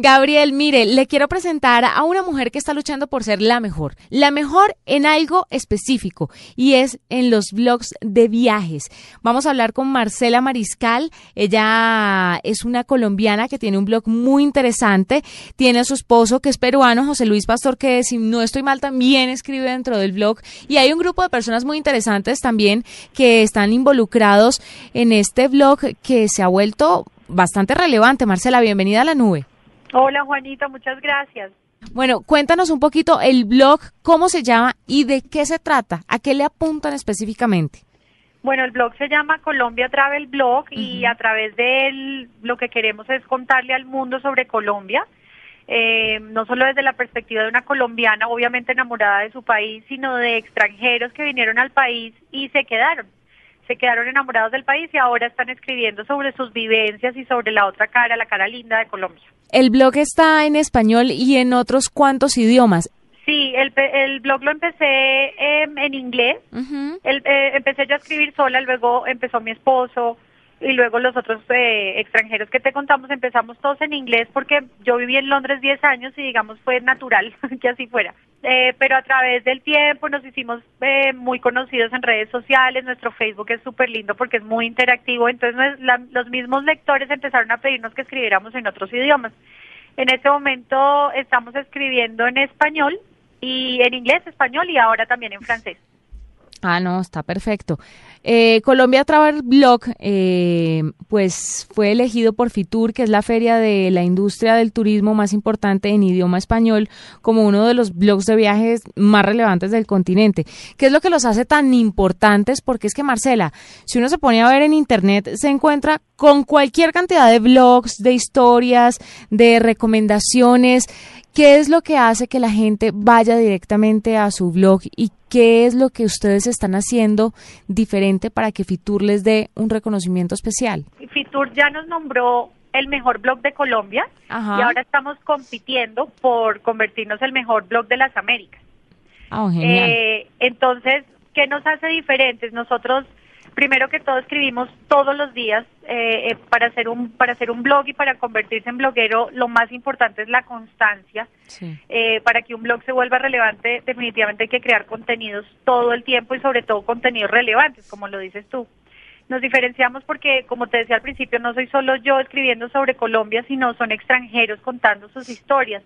Gabriel, mire, le quiero presentar a una mujer que está luchando por ser la mejor, la mejor en algo específico y es en los blogs de viajes. Vamos a hablar con Marcela Mariscal, ella es una colombiana que tiene un blog muy interesante, tiene a su esposo que es peruano, José Luis Pastor, que si no estoy mal también escribe dentro del blog y hay un grupo de personas muy interesantes también que están involucrados en este blog que se ha vuelto bastante relevante. Marcela, bienvenida a la nube. Hola Juanita, muchas gracias. Bueno, cuéntanos un poquito el blog, cómo se llama y de qué se trata, a qué le apuntan específicamente. Bueno, el blog se llama Colombia Travel Blog y a través de él lo que queremos es contarle al mundo sobre Colombia, eh, no solo desde la perspectiva de una colombiana, obviamente enamorada de su país, sino de extranjeros que vinieron al país y se quedaron se quedaron enamorados del país y ahora están escribiendo sobre sus vivencias y sobre la otra cara, la cara linda de Colombia. El blog está en español y en otros cuantos idiomas. Sí, el, el blog lo empecé em, en inglés. Eh, empecé yo a escribir sola, luego empezó mi esposo, y luego los otros eh, extranjeros que te contamos empezamos todos en inglés porque yo viví en Londres 10 años y digamos fue natural que así fuera. Eh, pero a través del tiempo nos hicimos eh, muy conocidos en redes sociales, nuestro Facebook es súper lindo porque es muy interactivo, entonces los mismos lectores empezaron a pedirnos que escribiéramos en otros idiomas. En este momento estamos escribiendo en español y en inglés, español y ahora también en francés. Ah, no, está perfecto. Eh, Colombia Travel Blog, eh, pues fue elegido por Fitur, que es la feria de la industria del turismo más importante en idioma español, como uno de los blogs de viajes más relevantes del continente. ¿Qué es lo que los hace tan importantes? Porque es que, Marcela, si uno se pone a ver en Internet, se encuentra con cualquier cantidad de blogs, de historias, de recomendaciones. ¿Qué es lo que hace que la gente vaya directamente a su blog y qué es lo que ustedes están haciendo diferente para que Fitur les dé un reconocimiento especial? Fitur ya nos nombró el mejor blog de Colombia y ahora estamos compitiendo por convertirnos el mejor blog de las Américas. Oh, genial. Eh, entonces, ¿qué nos hace diferentes? Nosotros primero que todo escribimos todos los días eh, eh, para hacer un para hacer un blog y para convertirse en bloguero lo más importante es la constancia eh, para que un blog se vuelva relevante definitivamente hay que crear contenidos todo el tiempo y sobre todo contenidos relevantes como lo dices tú. Nos diferenciamos porque como te decía al principio no soy solo yo escribiendo sobre Colombia sino son extranjeros contando sus historias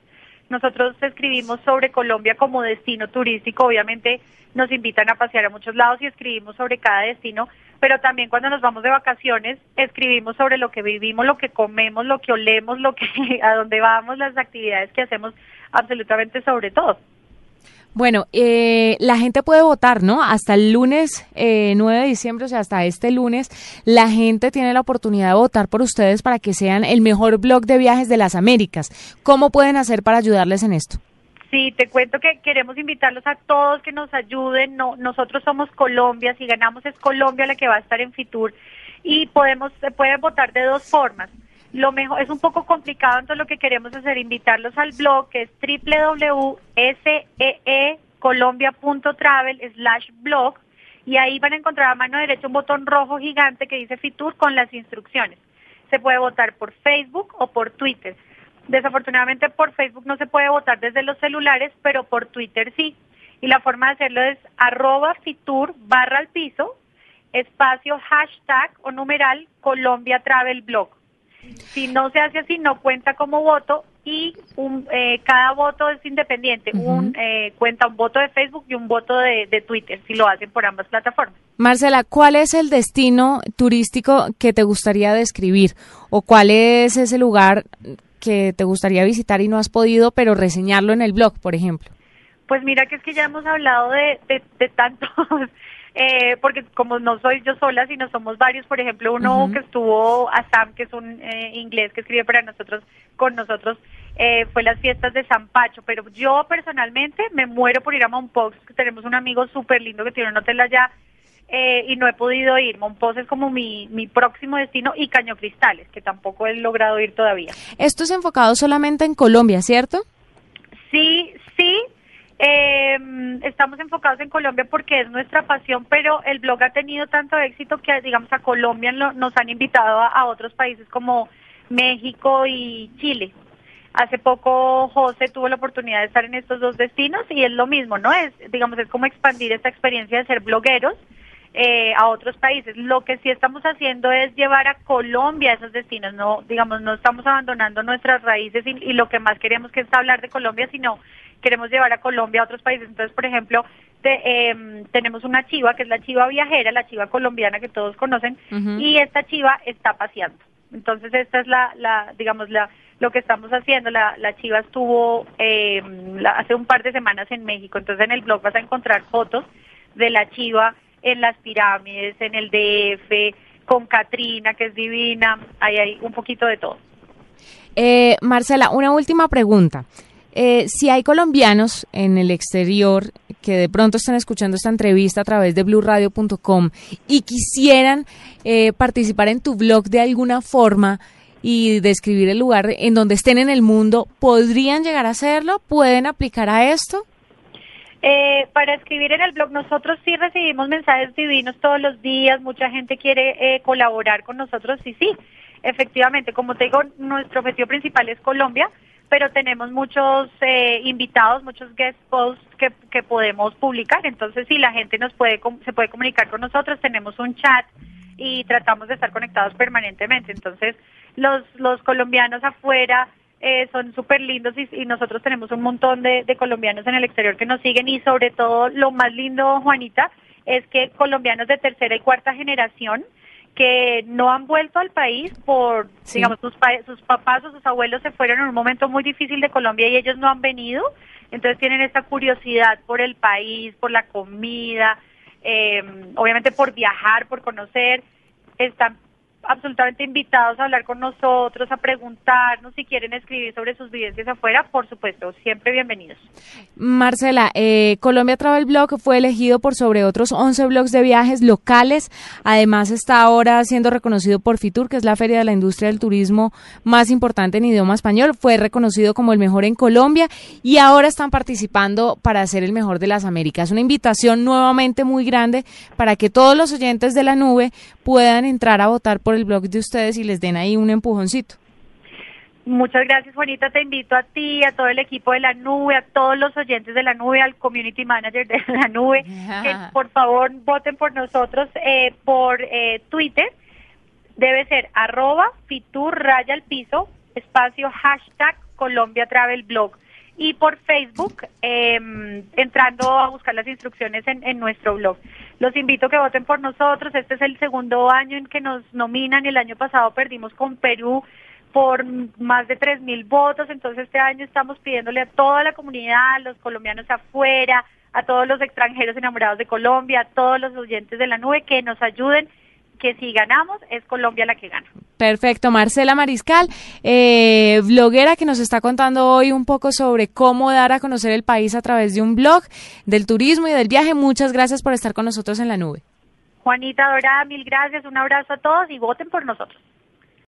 nosotros escribimos sobre Colombia como destino turístico, obviamente nos invitan a pasear a muchos lados y escribimos sobre cada destino, pero también cuando nos vamos de vacaciones escribimos sobre lo que vivimos, lo que comemos, lo que olemos, lo que a dónde vamos, las actividades que hacemos, absolutamente sobre todo. Bueno, eh, la gente puede votar, ¿no? Hasta el lunes eh, 9 de diciembre, o sea, hasta este lunes, la gente tiene la oportunidad de votar por ustedes para que sean el mejor blog de viajes de las Américas. ¿Cómo pueden hacer para ayudarles en esto? Sí, te cuento que queremos invitarlos a todos que nos ayuden. No, nosotros somos Colombia, si ganamos es Colombia la que va a estar en Fitur y podemos pueden votar de dos formas lo mejor es un poco complicado, entonces lo que queremos hacer es invitarlos al blog que es www.seecolombia.travel slash blog y ahí van a encontrar a mano derecha un botón rojo gigante que dice Fitur con las instrucciones. Se puede votar por Facebook o por Twitter. Desafortunadamente por Facebook no se puede votar desde los celulares, pero por Twitter sí. Y la forma de hacerlo es arroba Fitur barra al piso, espacio hashtag o numeral Colombia Travel Blog. Si no se hace así, no cuenta como voto y un, eh, cada voto es independiente. un, eh, cuenta un voto de Facebook y un voto de, de Twitter, si lo hacen por ambas plataformas. Marcela, ¿cuál es el destino turístico que te gustaría describir? ¿O cuál es ese lugar que te gustaría visitar y no has podido, pero reseñarlo en el blog, por ejemplo? Pues mira que es que ya hemos hablado de, de, de tantos eh, porque como no soy yo sola, sino somos varios, por ejemplo, uno que estuvo, Sam, que es un eh, inglés que escribe para nosotros, con nosotros, eh, fue las fiestas de San Pacho, pero yo personalmente me muero por ir a Monpox, que tenemos un amigo súper lindo que tiene un hotel allá, eh, y no he podido ir. Monpós es como mi, mi próximo destino y Caño Cristales, que tampoco he logrado ir todavía. Esto es enfocado solamente en Colombia, ¿cierto? Sí, sí, eh, estamos enfocados en Colombia porque es nuestra pasión, pero el blog ha tenido tanto éxito que, digamos, a Colombia nos han invitado a, otros países como México y Chile. Hace poco José tuvo la oportunidad de estar en estos dos destinos y es lo mismo, ¿no? Es, digamos, es como expandir esta experiencia de ser blogueros eh, a otros países. Lo que sí estamos haciendo es llevar a Colombia a esos destinos, no, digamos, no estamos abandonando nuestras raíces y, lo que más queremos que es hablar de Colombia, sino queremos llevar a Colombia a otros países. Entonces, por ejemplo, em, tenemos una chiva que es la chiva viajera, la chiva colombiana que todos conocen, y esta chiva está paseando. Entonces, esta es la, la digamos, la lo que estamos haciendo. La, la Chiva estuvo eh, hace un par de semanas en México, entonces en el blog vas a encontrar fotos de la Chiva en las pirámides, en el DF, con Katrina, que es divina, ahí hay un poquito de todo. Eh, Marcela, una última pregunta. Eh, si hay colombianos en el exterior que de pronto están escuchando esta entrevista a través de blurradio.com y quisieran participar en tu blog de alguna forma, y describir el lugar en donde estén en el mundo, ¿podrían llegar a hacerlo? ¿Pueden aplicar a esto? Para escribir en el blog, nosotros sí recibimos mensajes divinos todos los días, mucha gente quiere eh, colaborar con nosotros y sí, efectivamente, como te digo, nuestro objetivo principal es Colombia, pero tenemos muchos eh, invitados, muchos guest posts que, que podemos publicar, entonces sí, la gente nos puede se puede comunicar con nosotros, tenemos un chat y tratamos de estar conectados permanentemente, entonces los, los colombianos afuera eh, son súper lindos y, nosotros tenemos un montón de, colombianos en el exterior que nos siguen y sobre todo lo más lindo, Juanita, es que colombianos de tercera y cuarta generación que no han vuelto al país por, digamos, sus, sus papás o sus abuelos se fueron en un momento muy difícil de Colombia y ellos no han venido, entonces tienen esta curiosidad por el país, por la comida, eh, obviamente por viajar, por conocer, están absolutamente invitados a hablar con nosotros, a preguntarnos si quieren escribir sobre sus vivencias afuera, por supuesto, siempre bienvenidos. Marcela, eh, Colombia Travel Blog fue elegido por sobre otros 11 blogs de viajes locales, además está ahora siendo reconocido por FITUR, que es la feria de la industria del turismo más importante en idioma español, fue reconocido como el mejor en Colombia y ahora están participando para ser el mejor de las Américas. Una invitación nuevamente muy grande para que todos los oyentes de la nube puedan entrar a votar por el blog de ustedes y les den ahí un empujoncito. Muchas gracias, Juanita. Te invito a ti, a todo el equipo de la nube, a todos los oyentes de la nube, al community manager de la nube, que por favor voten por nosotros eh, por eh, Twitter. Debe ser arroba fitur raya al piso, espacio hashtag Colombia Travel Blog. Y por Facebook, em, entrando a buscar las instrucciones en, en nuestro blog. Los invito a que voten por nosotros. Este es el segundo año en que nos nominan. El año pasado perdimos con Perú por más de tres mil votos. Entonces este año estamos pidiéndole a toda la comunidad, a los colombianos afuera, a todos los extranjeros enamorados de Colombia, a todos los oyentes de la nube que nos ayuden que si ganamos es Colombia la que gana. Perfecto, Marcela Mariscal, eh, bloguera que nos está contando hoy un poco sobre cómo dar a conocer el país a través de un blog del turismo y del viaje. Muchas gracias por estar con nosotros en la nube. Juanita Dorada, mil gracias, un abrazo a todos y voten por nosotros.